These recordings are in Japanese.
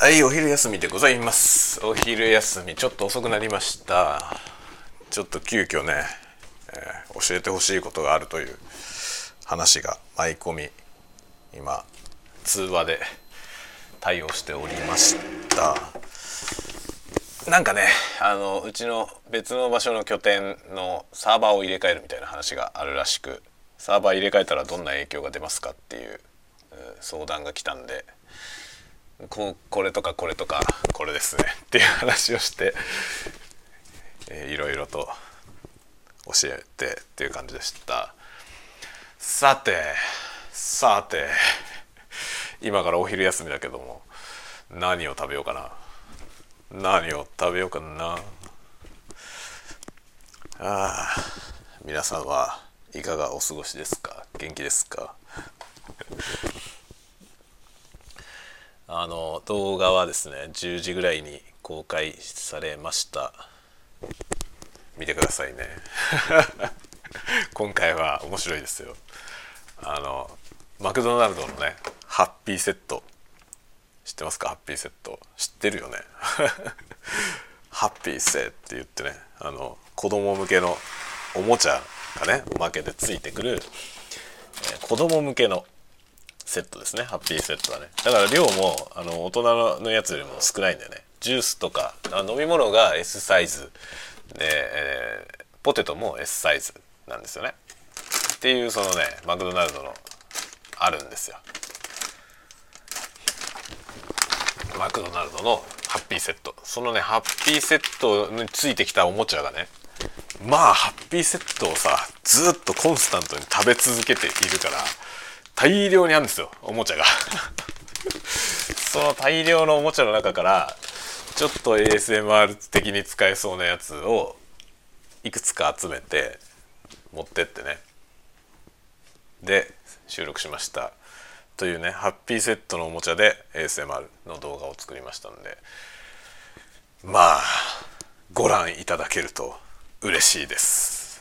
はいお昼休みでございます。お昼休みちょっと遅くなりました。ちょっと急遽ね、えー、教えてほしいことがあるという話が舞い込み今通話で対応しておりました。なんかねあのうちの別の場所の拠点のサーバーを入れ替えるみたいな話があるらしくサーバー入れ替えたらどんな影響が出ますかっていう相談が来たんで。ここれとかこれとかこれですねっていう話をして、えー、いろいろと教えてっていう感じでした。さてさて今からお昼休みだけども何を食べようかな？何を食べようかな？ああ皆さんはいかがお過ごしですか？元気ですか？あの動画はですね10時ぐらいに公開されました。見てくださいね。今回は面白いですよ。あのマクドナルドのねハッピーセット。知ってますか？ハッピーセット。知ってるよね。ハッピーセって言ってねあの子供向けのおもちゃがねおまけでついてくる、えー、子供向けのセットですね。ハッピーセットはね。だから量もあの大人のやつよりも少ないんだよね。ジュースとか飲み物が S サイズで、えー、ポテトも S サイズなんですよね。っていうそのねマクドナルドのあるんですよ。マクドナルドのハッピーセット。そのねハッピーセットについてきたおもちゃがねまあハッピーセットをさずっとコンスタントに食べ続けているから大量にあるんですよおもちゃが。その大量のおもちゃの中からちょっと ASMR 的に使えそうなやつをいくつか集めて持ってってね。で収録しました。というねハッピーセットのおもちゃで ASMR の動画を作りましたんで。まあご覧いただけると嬉しいです。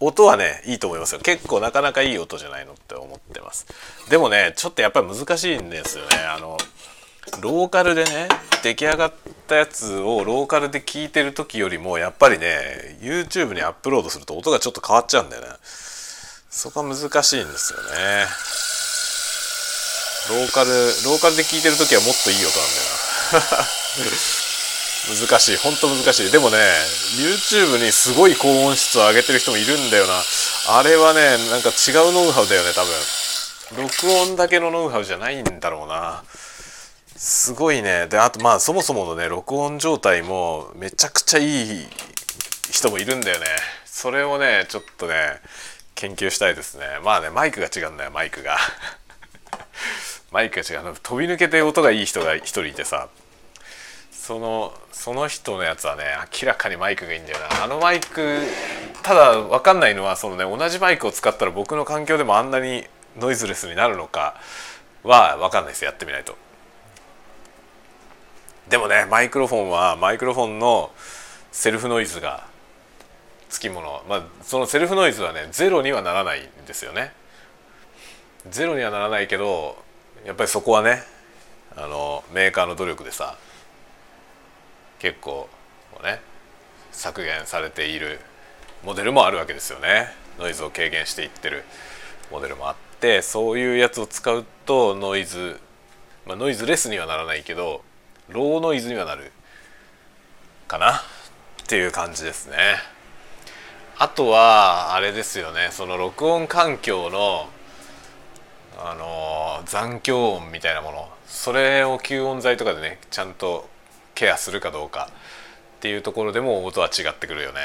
音はねいいと思いますよ。結構なかなかいい音じゃないのって思ってます。でもねちょっとやっぱり難しいんですよね。あのローカルでね出来上がったやつをローカルで聞いてる時よりもやっぱりね YouTube にアップロードすると音がちょっと変わっちゃうんだよね。そこは難しいんですよね。ローカルローカルで聞いてる時はもっといい音なんだよな。難しい。本当難しい。でもね YouTube にすごい高音質を上げてる人もいるんだよな。あれはねなんか違うノウハウだよね多分。録音だけのノウハウじゃないんだろうな。すごいね。であとまあそもそものね録音状態もめちゃくちゃいい人もいるんだよね。それをねちょっとね研究したいですね。まあねマイクが違うんだよマイクが。マイクが違う。飛び抜けて音がいい人が一人いてさ。そのその人のやつはね明らかにマイクがいいんだよな。あのマイクただ分かんないのはそのね同じマイクを使ったら僕の環境でもあんなにノイズレスになるのかは分かんないです。やってみないと。でもねマイクロフォンはマイクロフォンのセルフノイズがつきもの。まあそのセルフノイズはねゼロにはならないんですよね。ゼロにはならないけどやっぱりそこはねあのメーカーの努力でさ結構ね削減されているモデルもあるわけですよね。ノイズを軽減していってるモデルもあってそういうやつを使うとノイズ、まあ、ノイズレスにはならないけどローノイズにはなるかな？っていう感じですね。あとはあれですよね。その録音環境のあの残響音みたいなもの。それを吸音材とかでねちゃんとケアするかどうかっていうところでも音は違ってくるよね。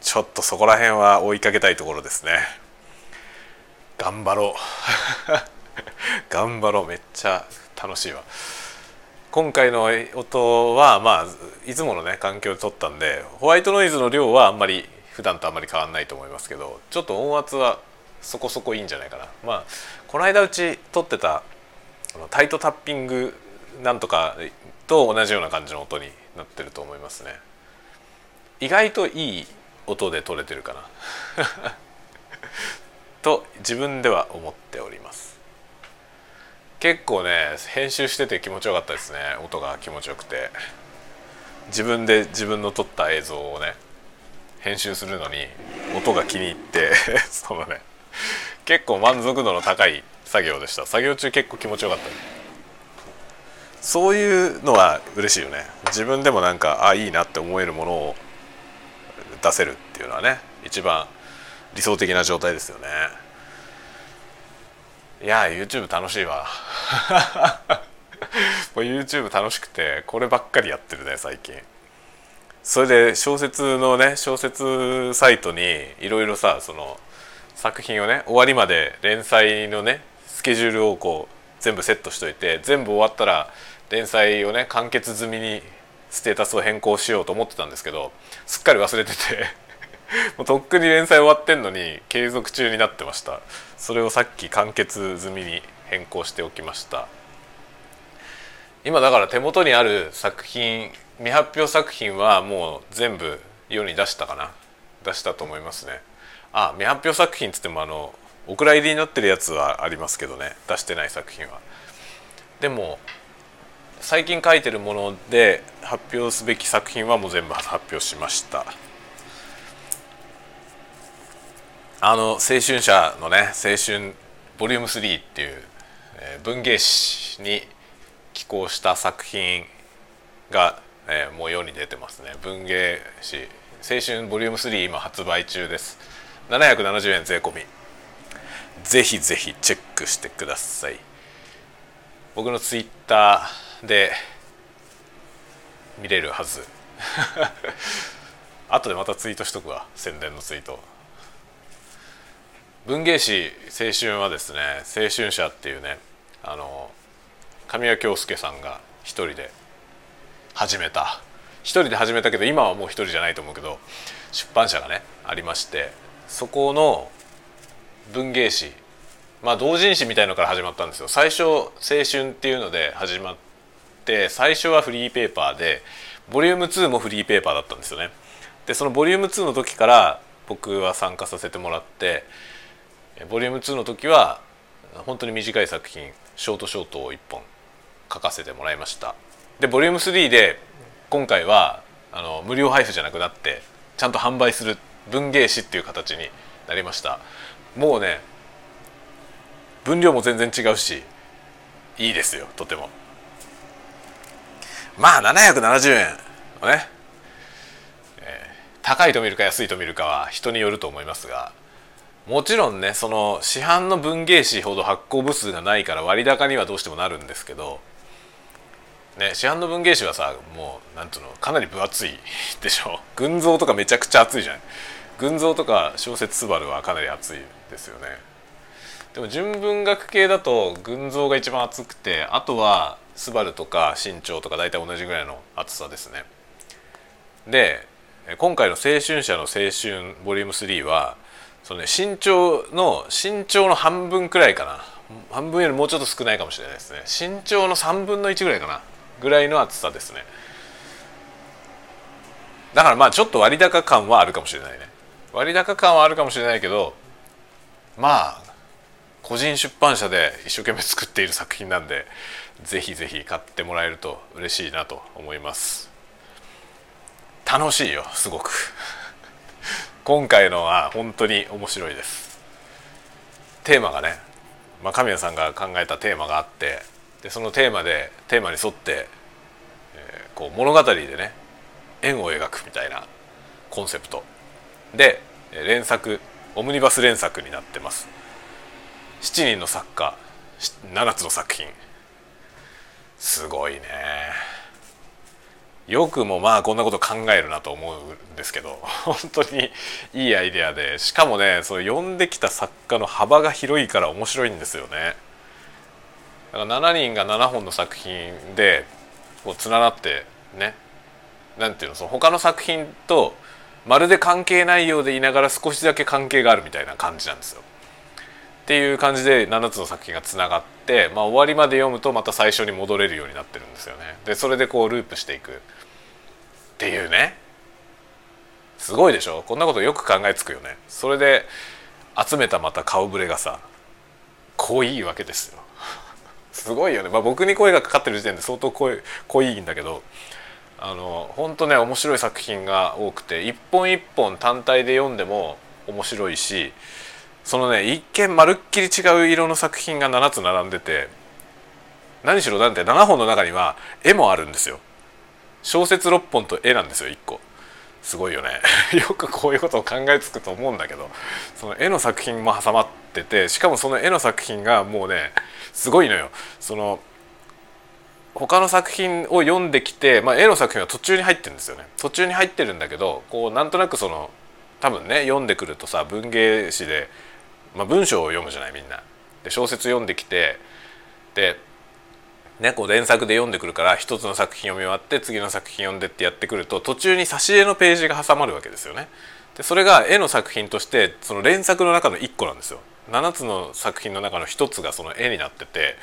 ちょっとそこら辺は追いかけたいところですね。頑張ろう。頑張ろう。めっちゃ楽しいわ。今回の音はまあいつものね環境で撮ったんでホワイトノイズの量はあんまり普段とあんまり変わんないと思いますけどちょっと音圧はそこそこいいんじゃないかな。まあこの間うち撮ってたタイトタッピングなんとかと同じような感じの音になってると思いますね。意外といい音で撮れてるかな。と自分では思っております。結構ね編集してて気持ちよかったですね。音が気持ちよくて。自分で自分の撮った映像をね編集するのに音が気に入って そのね結構満足度の高い作業でした。作業中結構気持ちよかった。そういうのは嬉しいよね。自分でもなんかあいいなって思えるものを出せるっていうのはね一番理想的な状態ですよね。いや YouTube 楽しいわ。YouTube 楽しくてこればっかりやってるね最近。それで小説のね小説サイトにいろいろさその作品をね終わりまで連載のねスケジュールをこう全部セットしといて全部終わったら連載をね完結済みにステータスを変更しようと思ってたんですけどすっかり忘れてて もうとっくに連載終わってんのに継続中になってました。それをさっき完結済みに変更しておきました。今だから手元にある作品未発表作品はもう全部世に出したかな。出したと思いますね。あ未発表作品つってもあのお蔵入りになってるやつはありますけどね。出してない作品は。でも最近書いてるもので発表すべき作品はもう全部発表しました。あの青春社のね青春ボリューム3っていう、えー、文芸誌に寄稿した作品が、えー、もう世に出てますね。文芸誌。青春ボリューム3今発売中です。770円税込み。ぜひぜひチェックしてください。僕のツイッターで見れるはず。後でまたツイートしとくわ。宣伝のツイート。文芸誌青春はですね青春社っていうねあの神谷京介さんが一人で始めた。一人で始めたけど今はもう一人じゃないと思うけど出版社がねありましてそこの文芸誌。まあ同人誌みたいのから始まったんですよ。最初青春っていうので始まって最初はフリーペーパーでボリューム2もフリーペーパーだったんですよね。でそのボリューム2の時から僕は参加させてもらってボリューム2の時は本当に短い作品ショートショートを1本書かせてもらいました。でボリューム3で今回はあの無料配布じゃなくなってちゃんと販売する文芸誌っていう形になりました。もうね分量も全然違うしいいですよとても。まあ770円のね、えー、高いと見るか安いと見るかは人によると思いますがもちろんねその市販の文芸誌ほど発行部数がないから割高にはどうしてもなるんですけど、ね、市販の文芸誌はさもうなんていうのかなり分厚い でしょ。群像とかめちゃくちゃ厚いじゃない。群像とか小説「すばるはかなり厚い。ですよね。でも純文学系だと群像が一番厚くてあとは「すばるとか「身長」とか大体同じぐらいの厚さですね。で今回の「青春社の青春ボリューム3はそのね身長の身長の半分くらいかな。半分よりもうちょっと少ないかもしれないですね。身長の3分の1ぐらいかな。ぐらいの厚さですね。だからまあちょっと割高感はあるかもしれないね。割高感はあるかもしれないけどまあ個人出版社で一生懸命作っている作品なんでぜひぜひ買ってもらえると嬉しいなと思います。楽しいよすごく。今回のは本当に面白いです。テーマがね、まあ、神谷さんが考えたテーマがあってでそのテーマでテーマに沿って、えー、こう物語でね円を描くみたいなコンセプト。で連作オムニバス連作になってます。7人の作家7つの作品。すごいね。よくもまあこんなこと考えるなと思うんですけど 本当にいいアイデアで。しかもねそ読んできた作家の幅が広いから面白いんですよね。だから7人が7本の作品でこう連なってねなんていうのその他の作品とまるで関係ないようでいながら少しだけ関係があるみたいな感じなんですよ。っていう感じで7つの作品がつながって、まあ、終わりまで読むとまた最初に戻れるようになってるんですよね。でそれでこうループしていくっていうねすごいでしょ？こんなことよく考えつくよね。それで集めたまた顔ぶれがさ濃いわけですよ。すごいよね、まあ、僕に声がかかってる時点で相当濃い濃いんだけどあの本当ね面白い作品が多くて一本一本単体で読んでも面白いしそのね一見まるっきり違う色の作品が7つ並んでて何しろなんて7本の中には絵もあるんですよ。小説6本と絵なんですよ1個。すごいよね。よくこういうことを考えつくと思うんだけどその絵の作品も挟まっててしかもその絵の作品がもうねすごいのよ。その他の作品を読んできて、まあ、絵の作品は途中に入ってるんですよね途中に入ってるんだけどこうなんとなくその多分ね読んでくるとさ文芸誌で、まあ、文章を読むじゃないみんな。で小説読んできてでね、こう連作で読んでくるから一つの作品読み終わって次の作品読んでってやってくると途中に挿絵のページが挟まるわけですよね。でそれが絵の作品としてその連作の中の1個なんですよ。7つの作品の中の1つがその絵になってて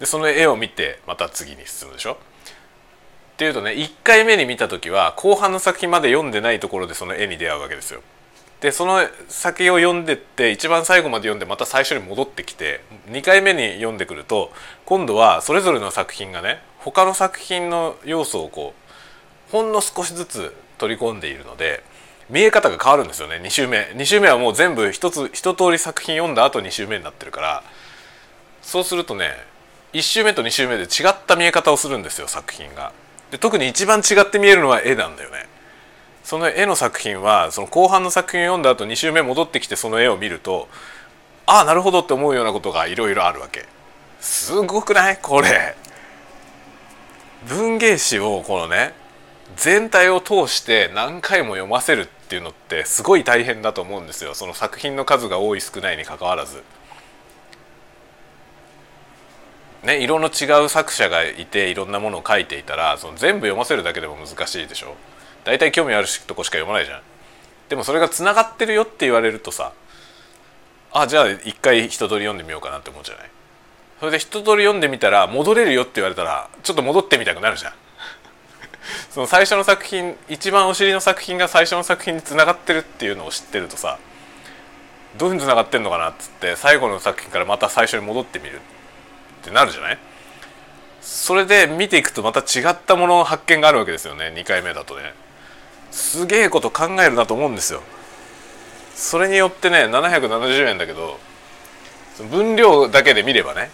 でその絵を見てまた次に進むでしょ？っていうとね1回目に見た時は後半の作品まで読んでないところでその絵に出会うわけですよ。でその先を読んでって一番最後まで読んでまた最初に戻ってきて2回目に読んでくると今度はそれぞれの作品がね他の作品の要素をこうほんの少しずつ取り込んでいるので見え方が変わるんですよね2週目2週目はもう全部一つ一通り作品読んだ後2週目になってるからそうするとね1週目と2週目で違った見え方をするんですよ作品が。で特に一番違って見えるのは絵なんだよね。その絵の作品はその後半の作品を読んだ後2週目戻ってきてその絵を見るとああなるほどって思うようなことがいろいろあるわけすごくない？これ文芸誌をこのね全体を通して何回も読ませるっていうのってすごい大変だと思うんですよその作品の数が多い少ないにかかわらず。ね、色の違う作者がいていろんなものを書いていたらその全部読ませるだけでも難しいでしょ。大体興味あるとこしか読まないじゃん。でもそれがつながってるよって言われるとさあじゃあ一回一通り読んでみようかなって思うじゃない。それで一通り読んでみたら戻れるよって言われたらちょっと戻ってみたくなるじゃん。その最初の作品一番お尻の作品が最初の作品につながってるっていうのを知ってるとさどういうふうにつながってんのかなっつって最後の作品からまた最初に戻ってみる。ってなるじゃない？それで見ていくとまた違ったものの発見があるわけですよね。2回目だとね。すげえこと考えるなと思うんですよ。それによってね770円だけど分量だけで見ればね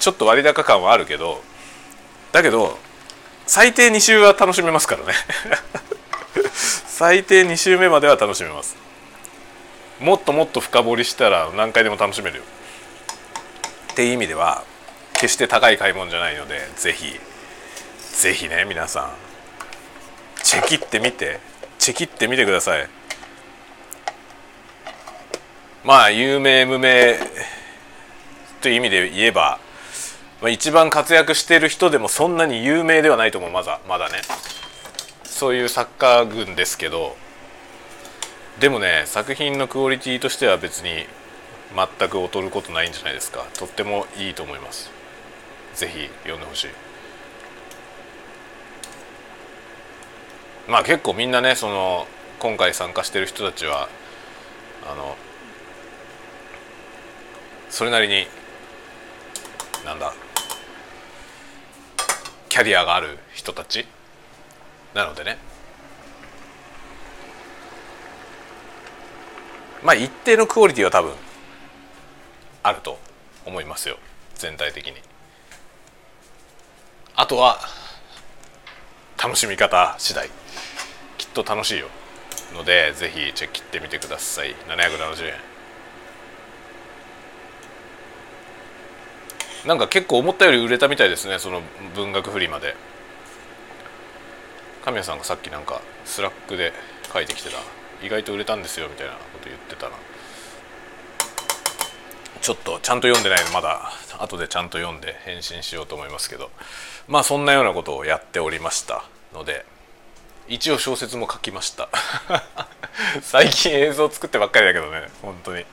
ちょっと割高感はあるけどだけど最低2週は楽しめますからね。最低2週目までは楽しめます。もっともっと深掘りしたら何回でも楽しめるよ。っていう意味では決して高い買い物じゃないのでぜひぜひね皆さんチェキってみてチェキってみてください。まあ有名無名という意味で言えば、まあ、一番活躍している人でもそんなに有名ではないと思うまだまだね。そういう作家群ですけどでもね作品のクオリティとしては別に全く劣ることないんじゃないですか。とってもいいと思います。是非読んでほしい。まあ結構みんなねその今回参加してる人たちはあのそれなりになんだキャリアがある人たちなのでね。まあ一定のクオリティは多分あると思いますよ。全体的に。あとは楽しみ方次第。きっと楽しいよ。のでぜひチェックしてみてください。770円。なんか結構思ったより売れたみたいですねその文学フリマで。神谷さんがさっきなんか Slack で書いてきてた。意外と売れたんですよみたいなこと言ってたな。ちょっとちゃんと読んでないのまだ後でちゃんと読んで返信しようと思いますけど。まあそんなようなことをやっておりました。ので一応小説も書きました。最近映像作ってばっかりだけどね本当に。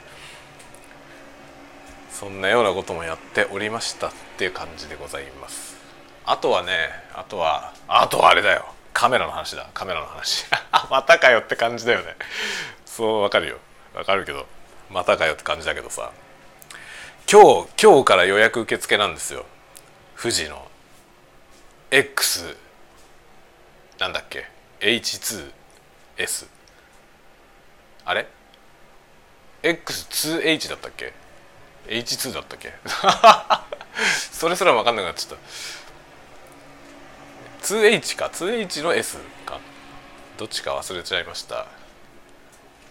そんなようなこともやっておりましたっていう感じでございます。あとはねあとはあとはあれだよ。カメラの話だ。カメラの話。またかよって感じだよね。そうわかるよ。わかるけどまたかよって感じだけどさ。今日今日から予約受付なんですよ。富士の。X なんだっけ。H2S あれ？X2H だったっけ？H2 だったっけ？それすら分かんなくなっちゃった。2H か。2H の S か。どっちか忘れちゃいました。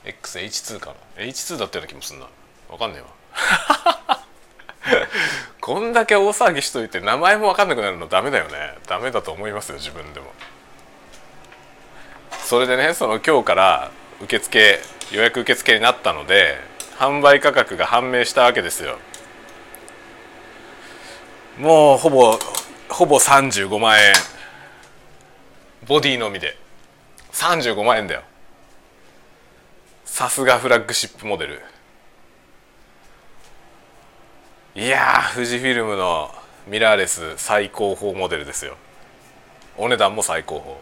XH2 かな。H2 だったような気もすんな。分かんねえわ。こんだけ大騒ぎしといて名前も分かんなくなるのダメだよね。ダメだと思いますよ自分でも。それでねその今日から受付予約受付になったので販売価格が判明したわけですよ。もうほぼほぼ35万円。ボディのみで。35万円だよ。さすがフラッグシップモデル。いや富士フィルムのミラーレス最高峰モデルですよ。お値段も最高峰。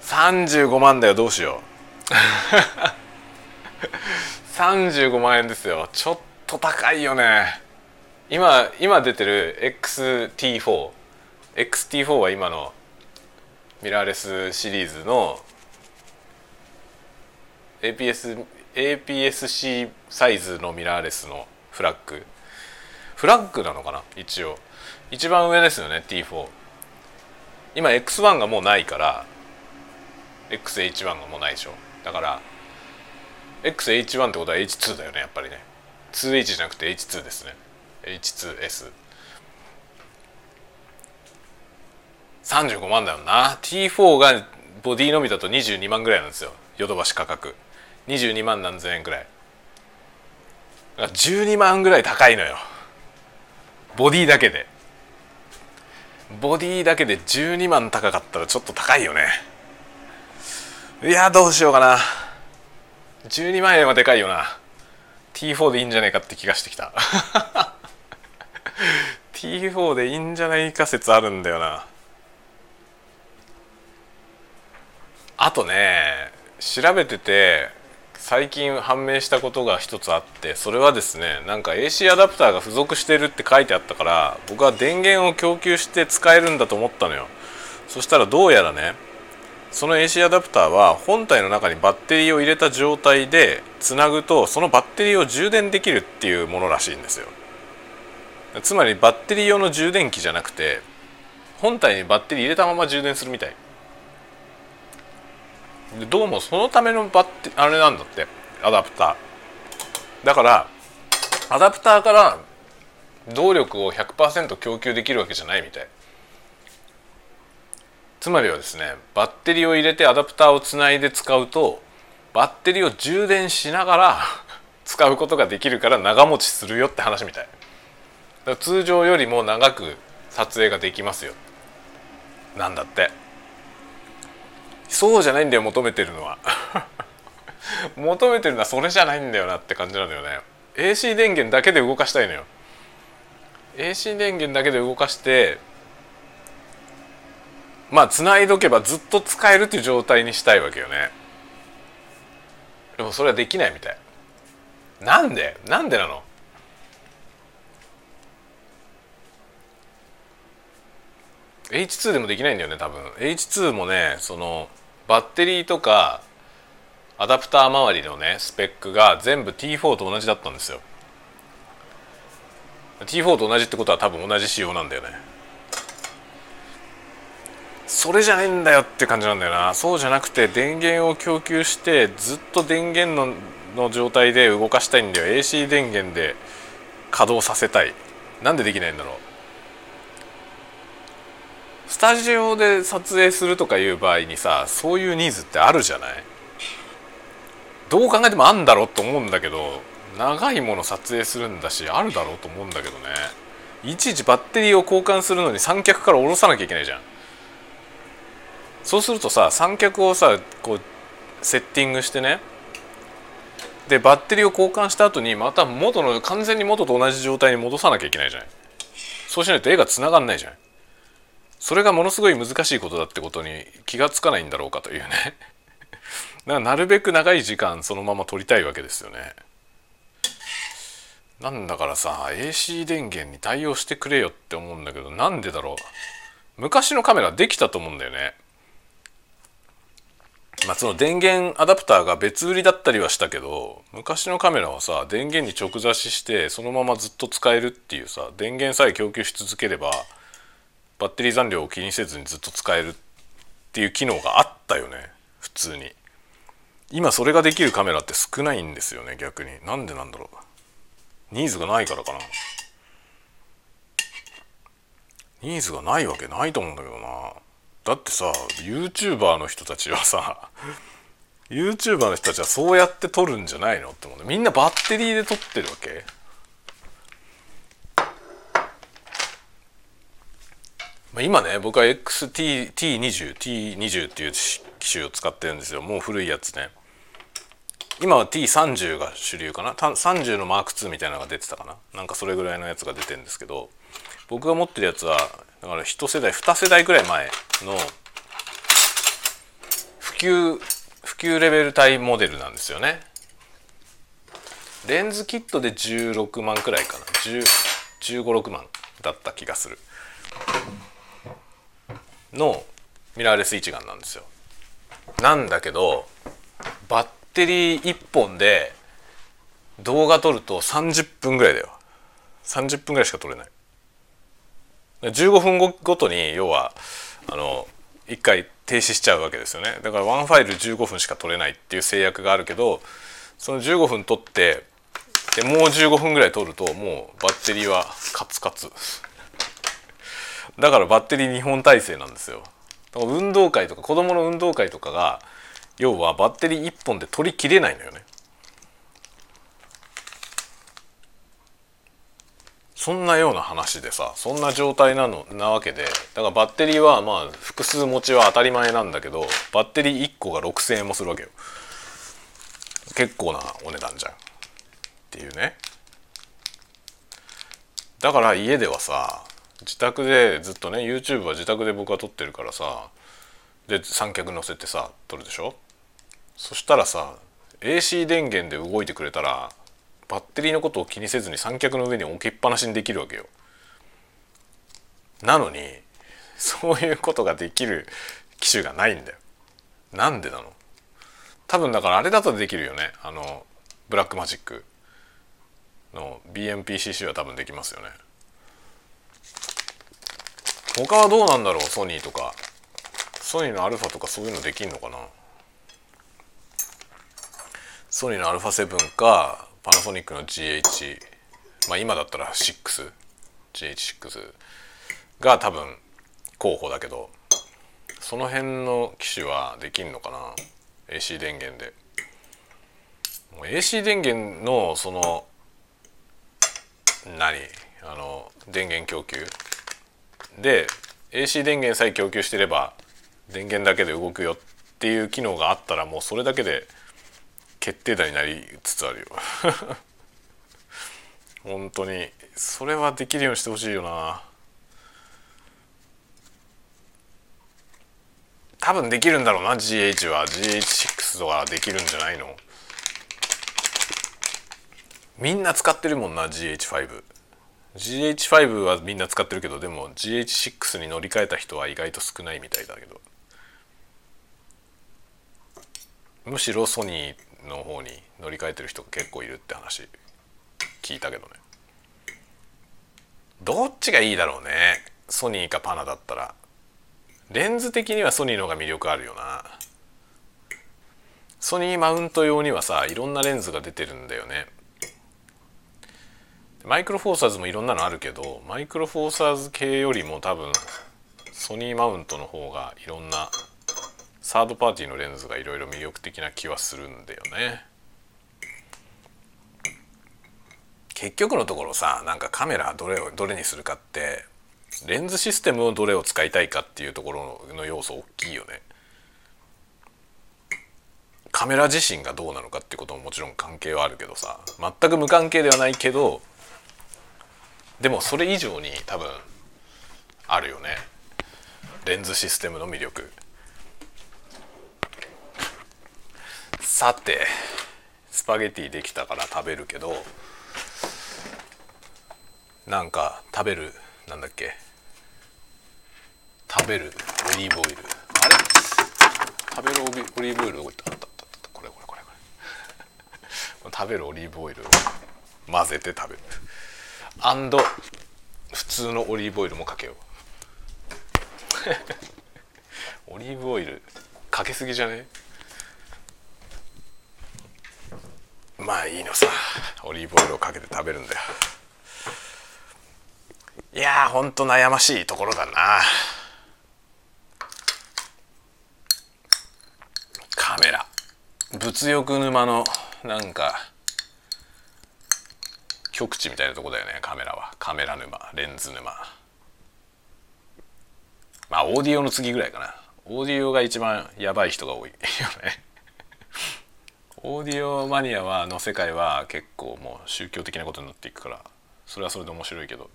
35万だよどうしよう。35万円ですよ。ちょっと高いよね。今今出てる XT4XT4 XT4 は今のミラーレスシリーズの APS APS-C サイズのミラーレスのフラッグ。フラッグなのかな？一応。一番上ですよね T4 今 X1 がもうないから XH1 がもうないでしょ。だから XH1 ってことは H2 だよねやっぱりね。2H じゃなくて H2 ですね。H2S 35万だよな。T4 がボディのみだと22万ぐらいなんですよ。ヨドバシ価格。22万何千円ぐらい。12万ぐらい高いのよ。ボディだけで。ボディだけで12万高かったらちょっと高いよね。いやどうしようかな。12万円はでかいよな。T4 でいいんじゃないかって気がしてきた。T4 でいいんじゃないか説あるんだよな。あとね調べてて最近判明したことが一つあってそれはですねなんか AC アダプターが付属してるって書いてあったから僕は電源を供給して使えるんだと思ったのよ。そしたらどうやらねその AC アダプターは本体の中にバッテリーを入れた状態でつなぐとそのバッテリーを充電できるっていうものらしいんですよ。つまりバッテリー用の充電器じゃなくて本体にバッテリー入れたまま充電するみたい。でどうもそのためのバッテあれなんだってアダプター。だからアダプターから動力を100%供給できるわけじゃないみたい。つまりはですねバッテリーを入れてアダプターをつないで使うとバッテリーを充電しながら 使うことができるから長持ちするよって話みたい。通常よりも長く撮影ができますよ。なんだって。そうじゃないんだよ求めてるのは。求めてるのはそれじゃないんだよなって感じなんだよね。AC 電源だけで動かしたいのよ。AC 電源だけで動かしてまあつないどけばずっと使えるっていう状態にしたいわけよね。でもそれはできないみたい。なんで？なんでなの？H2 でもできないんだよね多分。H2 もねそのバッテリーとかアダプター周りのねスペックが全部 T4 と同じだったんですよ。T4 と同じってことは多分同じ仕様なんだよね。それじゃないんだよって感じなんだよな。そうじゃなくて電源を供給してずっと電源のの状態で動かしたいんだよ。AC 電源で稼働させたい。なんでできないんだろう。スタジオで撮影するとかいう場合にさそういうニーズってあるじゃない？どう考えてもあんだろうと思うんだけど長いもの撮影するんだしあるだろうと思うんだけどね。いちいちバッテリーを交換するのに三脚から下ろさなきゃいけないじゃん。そうするとさ三脚をさこうセッティングしてね。でバッテリーを交換した後にまた元の完全に元と同じ状態に戻さなきゃいけないじゃない。そうしないと絵がつながんないじゃないそれがものすごい難しいことだってことに気がつかないんだろうかというね。だからなるべく長い時間そのまま撮りたいわけですよね。なんだからさ AC 電源に対応してくれよって思うんだけどなんでだろう。昔のカメラできたと思うんだよね。まあその電源アダプターが別売りだったりはしたけど昔のカメラはさ電源に直差ししてそのままずっと使えるっていうさ電源さえ供給し続ければバッテリー残量を気にせずにずっと使えるっていう機能があったよね。普通に。今それができるカメラって少ないんですよね逆に。なんでなんだろう。ニーズがないからかな。ニーズがないわけないと思うんだけどな。だってさ YouTuber の人たちはさ YouTuber の人たちはそうやって撮るんじゃないのって思うみんなバッテリーで撮ってるわけ。まあ、今ね僕は XT20T20 っていう機種を使ってるんですよ。もう古いやつね。今は T30 が主流かな。30のマーク2みたいなのが出てたかな。なんかそれぐらいのやつが出てるんですけど僕が持ってるやつはだから1世代2世代ぐらい前の普及普及レベル帯モデルなんですよね。レンズキットで16万くらいかな。1 5 6万だった気がする。のミラーレス一眼なんですよ。なんだけどバッテリー1本で動画撮ると30分ぐらいだよ。30分ぐらいしか撮れない。15分ごとに要はあの1回停止しちゃうわけですよね。だからワンファイル15分しか撮れないっていう制約があるけどその15分撮ってでもう15分ぐらい撮るともうバッテリーはカツカツ。だからバッテリー2本体制なんですよ。だから運動会とか子供の運動会とかが要はバッテリー1本で取りきれないのよね。そんなような話でさそんな状態なのなわけでだからバッテリーはまあ複数持ちは当たり前なんだけどバッテリー1個が6,000円もするわけよ。結構なお値段じゃん。っていうね。だから家ではさ自宅でずっとね YouTube は自宅で僕は撮ってるからさで三脚乗せてさ撮るでしょ？そしたらさ AC 電源で動いてくれたらバッテリーのことを気にせずに三脚の上に置きっぱなしにできるわけよ。なのにそういうことができる機種がないんだよ。なんでなの？多分だからあれだとできるよね。あのブラックマジックの BMPCC は多分できますよね。他はどうなんだろう？ソニーとか。ソニーのアルファとかそういうのできんのかな？ソニーの α7 かパナソニックの GH まあ今だったら 6GH6 が多分候補だけどその辺の機種はできんのかな？AC 電源で。AC 電源のその何？あの電源供給。で AC 電源さえ供給してれば電源だけで動くよっていう機能があったらもうそれだけで決定打になりつつあるよ。本当に。それはできるようにしてほしいよな。多分できるんだろうな GH は。GH6 とかできるんじゃないの？みんな使ってるもんな GH5 GH5 はみんな使ってるけどでも GH6 に乗り換えた人は意外と少ないみたいだけど。むしろソニーの方に乗り換えてる人が結構いるって話聞いたけどね。どっちがいいだろうね。ソニーかパナだったら。レンズ的にはソニーの方が魅力あるよな。ソニーマウント用にはさいろんなレンズが出てるんだよね。マイクロフォーサーズもいろんなのあるけどマイクロフォーサーズ系よりも多分ソニーマウントの方がいろんなサードパーティーのレンズがいろいろ魅力的な気はするんだよね。結局のところさなんかカメラどれをどれにするかってレンズシステムをどれを使いたいかっていうところの要素大きいよね。カメラ自身がどうなのかってことももちろん関係はあるけどさ全く無関係ではないけどでもそれ以上に多分あるよね。レンズシステムの魅力。さてスパゲティできたから食べるけどなんか食べるなんだっけ？食べるオリーブオイル。あれ？食べるオリーブオイルどこ行った？これこれこれこれ。食べるオリーブオイルを混ぜて食べる。普通のオリーブオイルもかけよう。オリーブオイルかけすぎじゃね？まあいいのさ。オリーブオイルをかけて食べるんだよ。いやーほんと悩ましいところだな。カメラ。物欲沼のなんか極地みたいなとこだよねカメラは。カメラ沼レンズ沼。まあオーディオの次ぐらいかな。オーディオが一番やばい人が多いよね。オーディオマニアはの世界は結構もう宗教的なことになっていくから。それはそれで面白いけど。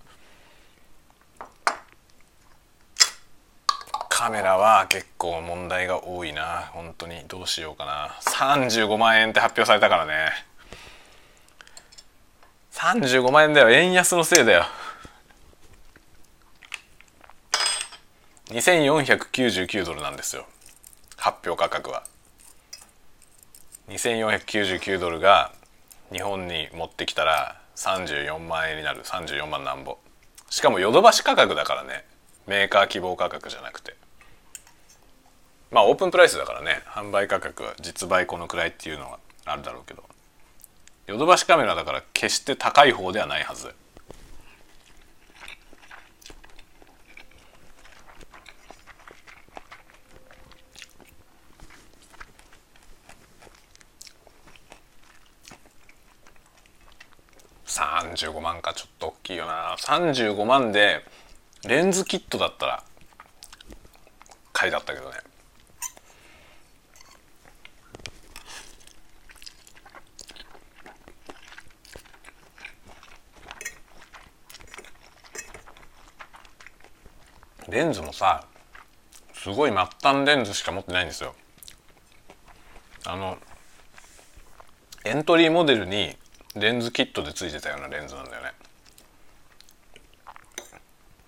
カメラは結構問題が多いな。本当に。どうしようかな。35万円って発表されたからね。35万円だよ。円安のせいだよ。2499ドルなんですよ。発表価格は。2499ドルが日本に持ってきたら34万円になる。34万なんぼ。しかもヨドバシ価格だからね。メーカー希望価格じゃなくて。まあオープンプライスだからね。販売価格は実売このくらいっていうのはあるだろうけど。ヨドバシカメラだから決して高い方ではないはず。35万かちょっと大きいよな。35万でレンズキットだったら買いだったけどね。レンズもさすごい末端レンズしか持ってないんですよ。あのエントリーモデルにレンズキットでついてたようなレンズなんだよね。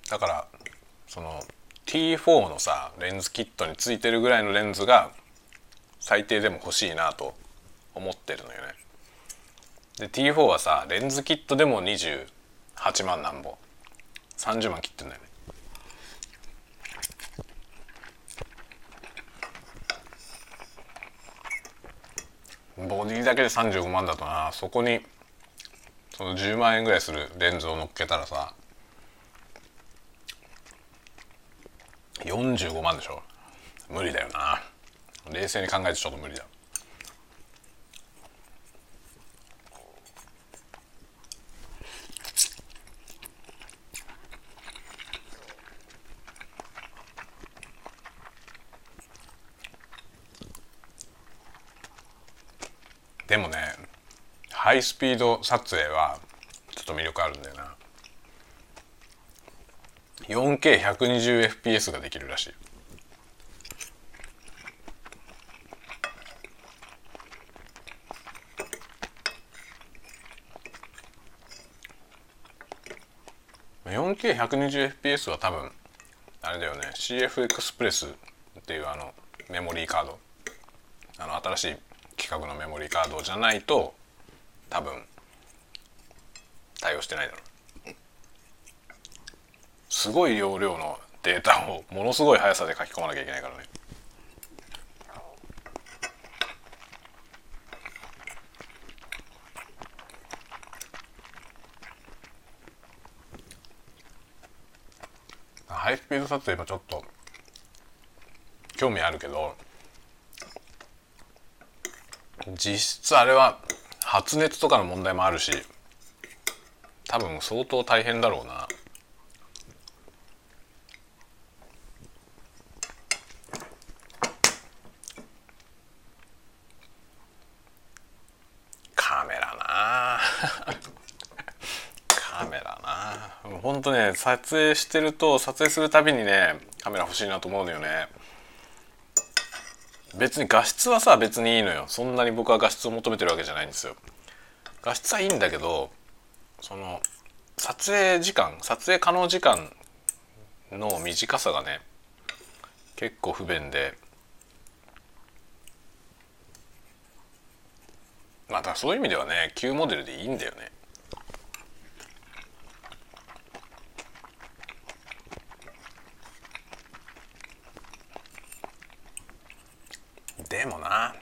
だからその T4 のさレンズキットについてるぐらいのレンズが最低でも欲しいなと思ってるのよね。で T4 はさレンズキットでも28万なんぼ。30万切ってんだよね。ボディだけで35万だとなそこにその10万円ぐらいするレンズを乗っけたらさ45万でしょ。無理だよな。冷静に考えてちょっと無理だでもねハイスピード撮影はちょっと魅力あるんだよな。4K120fps ができるらしい。4K120fps は多分あれだよね。CF エクスプレスっていうあのメモリーカード。あの新しい規格のメモリーカードじゃないと多分対応してないだろう。すごい容量のデータを ものすごい速さで書き込まなきゃいけないからね。ハイスピード撮影もちょっと興味あるけど実質あれは発熱とかの問題もあるし多分相当大変だろうな。カメラな。カメラな。ほんとね撮影してると撮影するたびにねカメラ欲しいなと思うのよね。別に画質はさ別にいいのよ。そんなに僕は画質を求めてるわけじゃないんですよ。画質はいいんだけどその撮影時間撮影可能時間の短さがね結構不便で。またそういう意味ではね旧モデルでいいんだよね。でもな。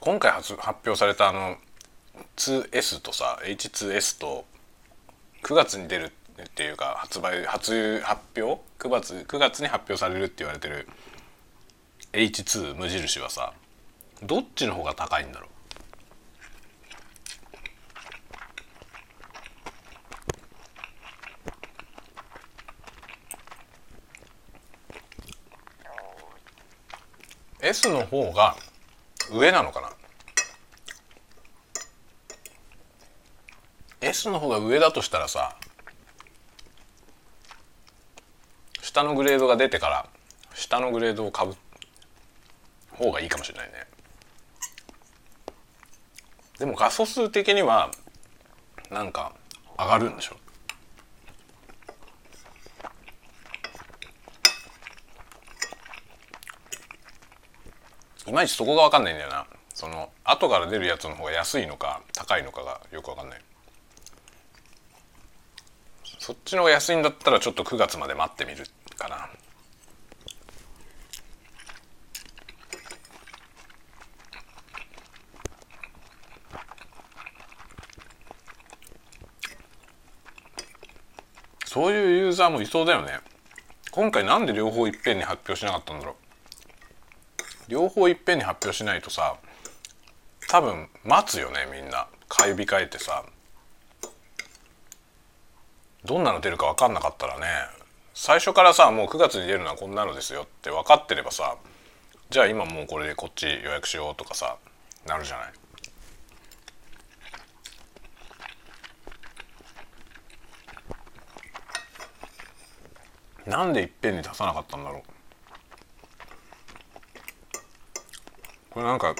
今回発発表されたあの 2S とさ H2S と9月に出るっていうか発売発発表9月 ,9 月に発表されるって言われてる H2 無印はさどっちの方が高いんだろう？？S の方が上なのかな？S の方が上だとしたらさ下のグレードが出てから下のグレードを買う方がいいかもしれないねでも画素数的にはなんか上がるんでしょ？いまいちそこが分かんないんだよな。その後から出るやつの方が安いのか高いのかがよく分かんない。そっちの方が安いんだったらちょっと9月まで待ってみるかな。そういうユーザーもいそうだよね。今回なんで両方いっぺんに発表しなかったんだろう。両方いっぺんに発表しないとさ多分待つよねみんな。買い控えてさ。どんなの出るか分かんなかったらね。最初からさもう9月に出るのはこんなのですよって分かってればさじゃあ今もうこれでこっち予約しようとかさなるじゃない。なんでいっぺんに出さなかったんだろう。これなんか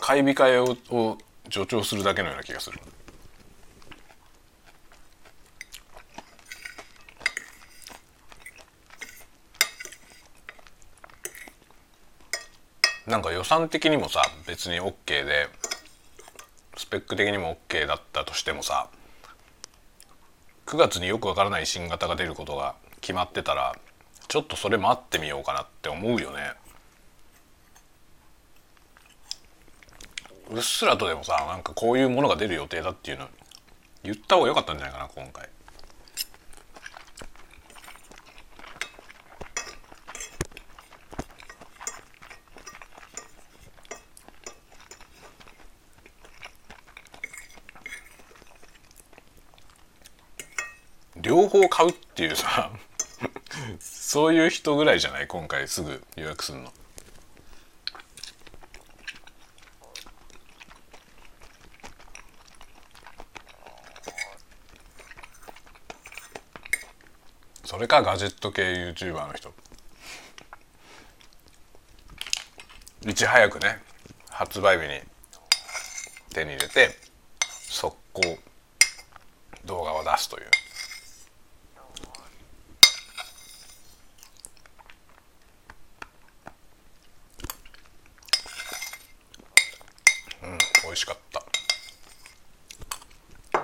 買い控えをを助長するだけのような気がする。なんか予算的にもさ別に OK でスペック的にも OK だったとしてもさ9月によくわからない新型が出ることが決まってたらちょっとそれ待ってみようかなって思うよね。うっすらとでもさなんかこういうものが出る予定だっていうの言った方が良かったんじゃないかな今回両方買うっていうさ そういう人ぐらいじゃない？今回すぐ予約するの。それかガジェット系 YouTuber の人。いち早くね発売日に手に入れて速攻動画を出すといううん美味しかった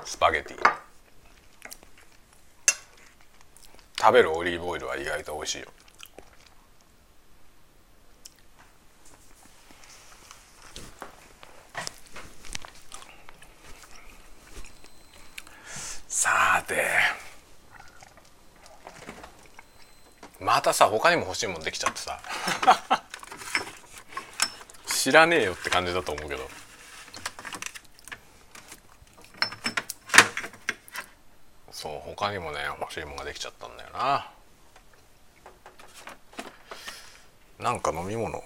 スパゲティ食べるオリーブオイルは意外と美味しいよ。さて。またさ他にも欲しいもんできちゃってさ。知らねえよって感じだと思うけど。そう他にもね欲しいものができちゃったんだよな。なんか飲み物。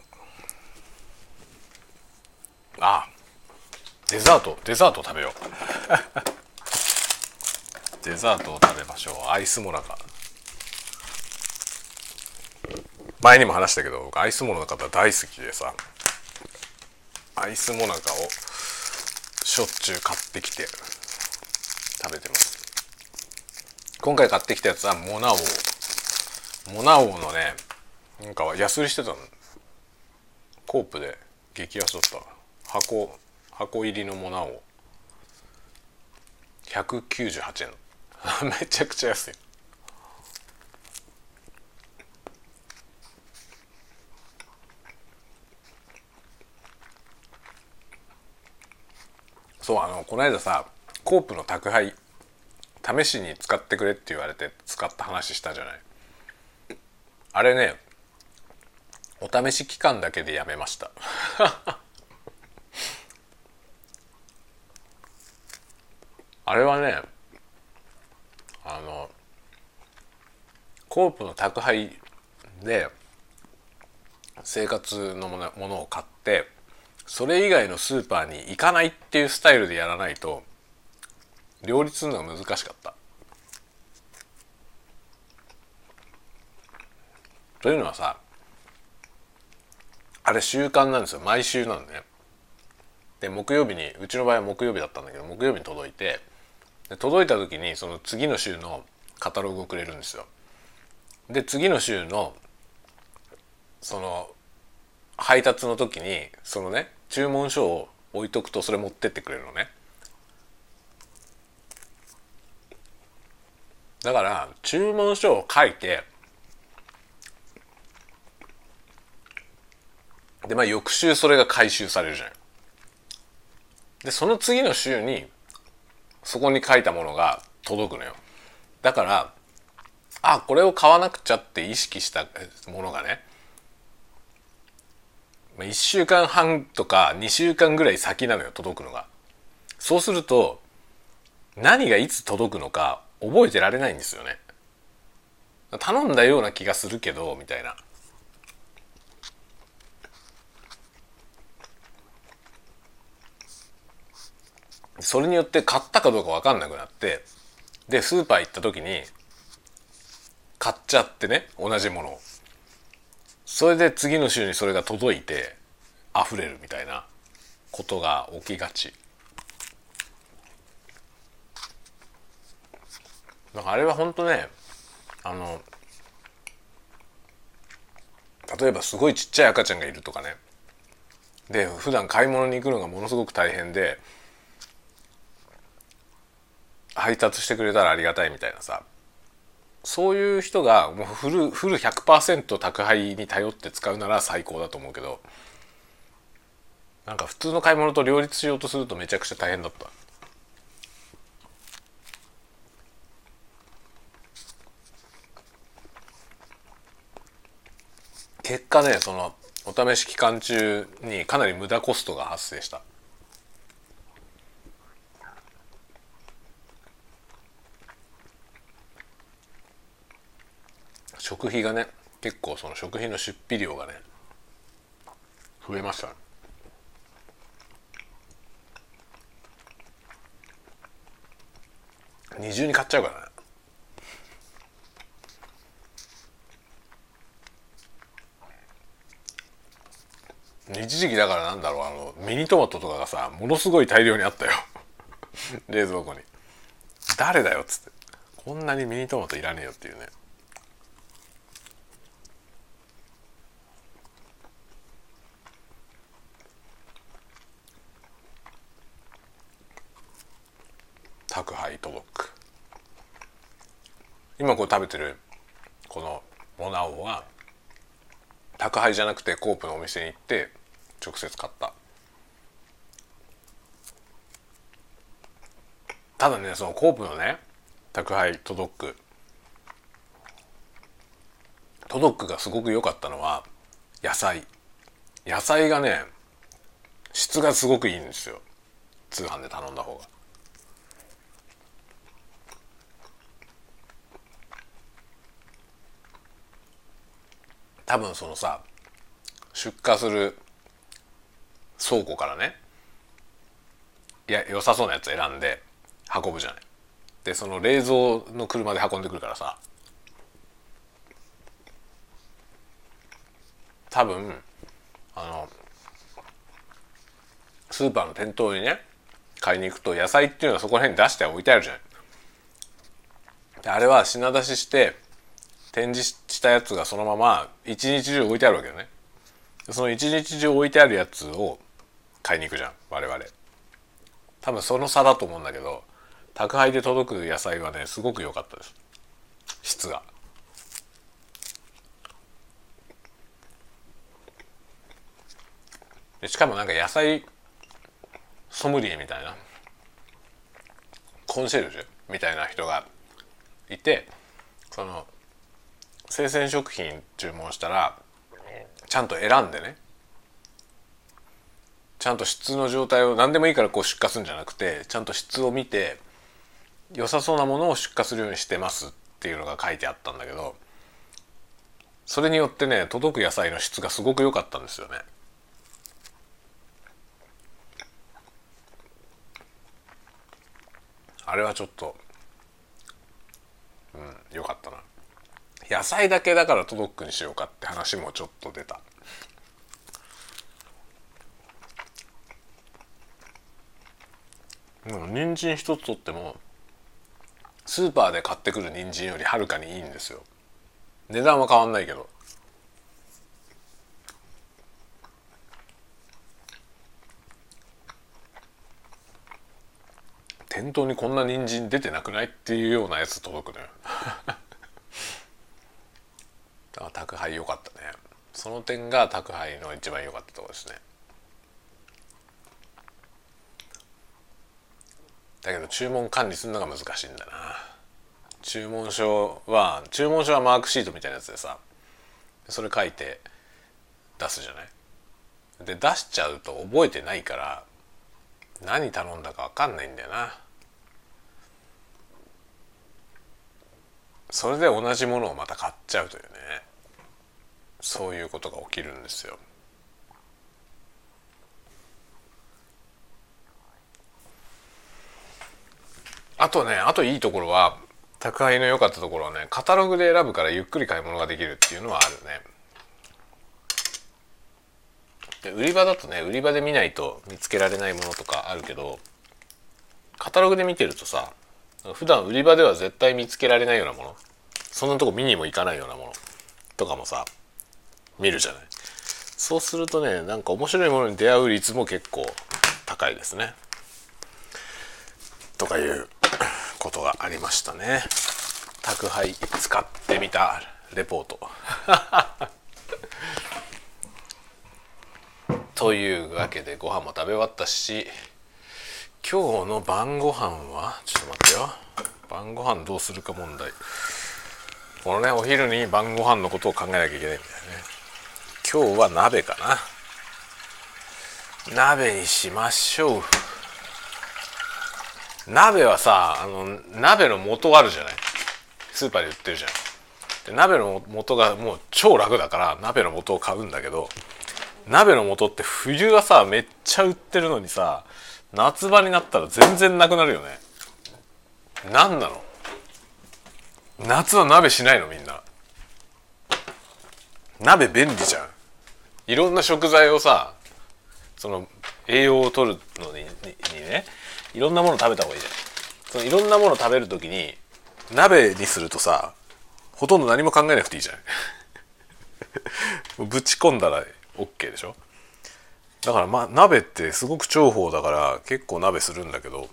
あデザート。デザート食べよう。デザートを食べましょう。アイスモナカ。前にも話したけど僕アイスモナカ大好きでさ。アイスモナカをしょっちゅう買ってきて食べてます。今回買ってきたやつはモナ王。モナ王のねなんか安売りしてたの。コープで激安だった。箱箱入りのモナ王。198円。めちゃくちゃ安い。そうあのこの間さコープの宅配試しに使ってくれって言われて使った話したじゃない。あれねお試し期間だけでやめました。あれはねあのコープの宅配で生活のものを買ってそれ以外のスーパーに行かないっていうスタイルでやらないと両立するのが難しかった。というのはさあれ習慣なんですよ毎週なんでね。で木曜日にうちの場合は木曜日だったんだけど木曜日に届いてで届いた時にその次の週のカタログをくれるんですよ。で次の週のその配達の時にそのね注文書を置いとくとそれ持ってってくれるのねだから注文書を書いてでまあ翌週それが回収されるじゃん。でその次の週にそこに書いたものが届くのよ。だからあこれを買わなくちゃって意識したものがね1週間半とか2週間ぐらい先なのよ届くのが。そうすると何がいつ届くのか覚えてられないんですよね。頼んだような気がするけどみたいな。それによって買ったかどうか分かんなくなってでスーパー行った時に買っちゃってね同じものを。それで次の週にそれが届いて溢れるみたいなことが起きがち。だからあれは本当ねあの例えばすごいちっちゃい赤ちゃんがいるとかねで普段買い物に行くのがものすごく大変で配達してくれたらありがたいみたいなさそういう人がもうフルフル100%宅配に頼って使うなら最高だと思うけどなんか普通の買い物と両立しようとするとめちゃくちゃ大変だった。結果ねそのお試し期間中にかなり無駄コストが発生した。食費がね結構その食品の出費量がね増えました。二重に買っちゃうからね。一時期だからなんだろうあのミニトマトとかがさものすごい大量にあったよ。冷蔵庫に。誰だよっつって。こんなにミニトマトいらねえよっていうね。宅配届く。今こう食べてるこのモナオは宅配じゃなくてコープのお店に行って直接買った。ただねそのコープのね宅配届く届くがすごく良かったのは野菜。野菜がね質がすごくいいんですよ。通販で頼んだ方が。多分そのさ出荷する倉庫からねいや良さそうなやつ選んで運ぶじゃない。でその冷蔵の車で運んでくるからさ多分あのスーパーの店頭にね買いに行くと野菜っていうのはそこら辺に出して置いてあるじゃない。であれは品出しして展示したやつがそのまま一日中置いてあるわけよね。その一日中置いてあるやつを買いに行くじゃん我々。多分その差だと思うんだけど宅配で届く野菜はねすごく良かったです。質が。しかもなんか野菜ソムリエみたいなコンシェルジュみたいな人がいてその生鮮食品注文したらちゃんと選んでねちゃんと質の状態を何でもいいからこう出荷するんじゃなくてちゃんと質を見て良さそうなものを出荷するようにしてますっていうのが書いてあったんだけどそれによってね届く野菜の質がすごく良かったんですよね。あれはちょっとうんよかったな野菜だけだからトドックにしようかって話もちょっと出た。うん人参一つとってもスーパーで買ってくる人参よりはるかにいいんですよ。値段は変わんないけど。店頭にこんな人参出てなくない？っていうようなやつ届くのよ。だから宅配良かったね。その点が宅配の一番良かったところですね。だけど注文管理するのが難しいんだな。注文書は注文書はマークシートみたいなやつでさそれ書いて出すじゃない。で出しちゃうと覚えてないから何頼んだか分かんないんだよな。それで同じものをまた買っちゃうというねそういうことが起きるんですよ。あとねあといいところは宅配の良かったところはねカタログで選ぶからゆっくり買い物ができるっていうのはあるね。で売り場だとね売り場で見ないと見つけられないものとかあるけどカタログで見てるとさ普段売り場では絶対見つけられないようなもの。そんなとこ見にも行かないようなものとかもさ見るじゃない。そうするとねなんか面白いものに出会う率も結構高いですね。とかいうことがありましたね。宅配使ってみたレポート。というわけでご飯も食べ終わったし今日の晩ご飯は？ちょっと待ってよ。晩ご飯どうするか問題。このねお昼に晩ご飯のことを考えなきゃいけないんだよね。今日は鍋かな。鍋にしましょう。鍋はさあの鍋の素あるじゃない。スーパーで売ってるじゃん。で鍋の素がもう超楽だから鍋の素を買うんだけど鍋の素って冬はさめっちゃ売ってるのにさ夏場になったら全然なくなるよね。何なの？夏は鍋しないのみんな。鍋便利じゃん。いろんな食材をさその栄養を取るのにねいろんなもの食べた方がいいじゃん。そのいろんなもの食べる時に鍋にするとさほとんど何も考えなくていいじゃん。ぶち込んだら OK でしょ？だからまあ鍋ってすごく重宝だから結構鍋するんだけど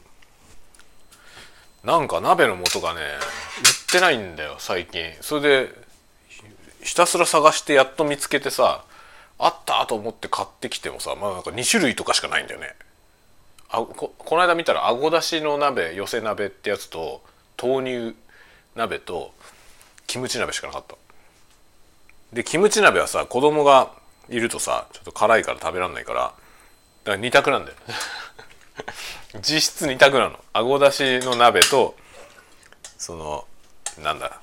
なんか鍋の素がね売ってないんだよ最近。それでひたすら探してやっと見つけてさあったと思って買ってきてもさまあなんか2種類とかしかないんだよね。あここの間見たらあごだしの鍋寄せ鍋ってやつと豆乳鍋とキムチ鍋しかなかった。でキムチ鍋はさ子供がいるとさちょっと辛いから食べらんないからだから2択なんだよ。実質2択なの。あごだしの鍋とそのなんだ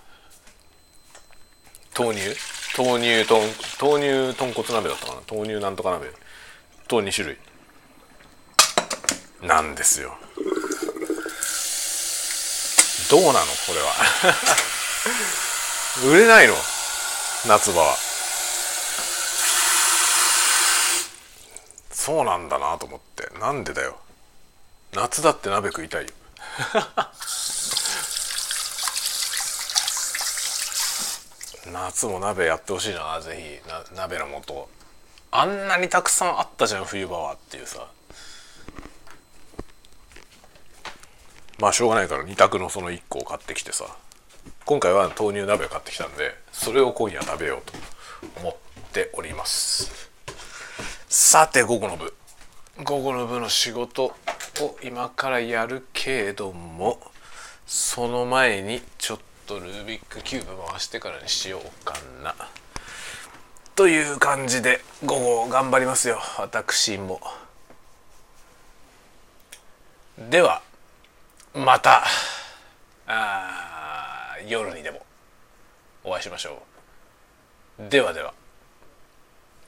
豆乳？豆乳と豆乳豚骨鍋だったかな？豆乳なんとか鍋。と2種類。なんですよ。どうなの？これは。売れないの？夏場は。そうなんだなと思って。なんでだよ。夏だって鍋食いたいよ。夏も鍋やってほしいな。ぜひ。な鍋の素。あんなにたくさんあったじゃん冬場はっていうさ。まあしょうがないから2択のその1個を買ってきてさ。今回は豆乳鍋を買ってきたんでそれを今夜食べようと思っております。さて午後の部午後の部の仕事を今からやるけれどもその前にちょっとルービックキューブ回してからにしようかな。という感じで午後頑張りますよ。私も。ではまたあ夜にでもお会いしましょう。ではでは。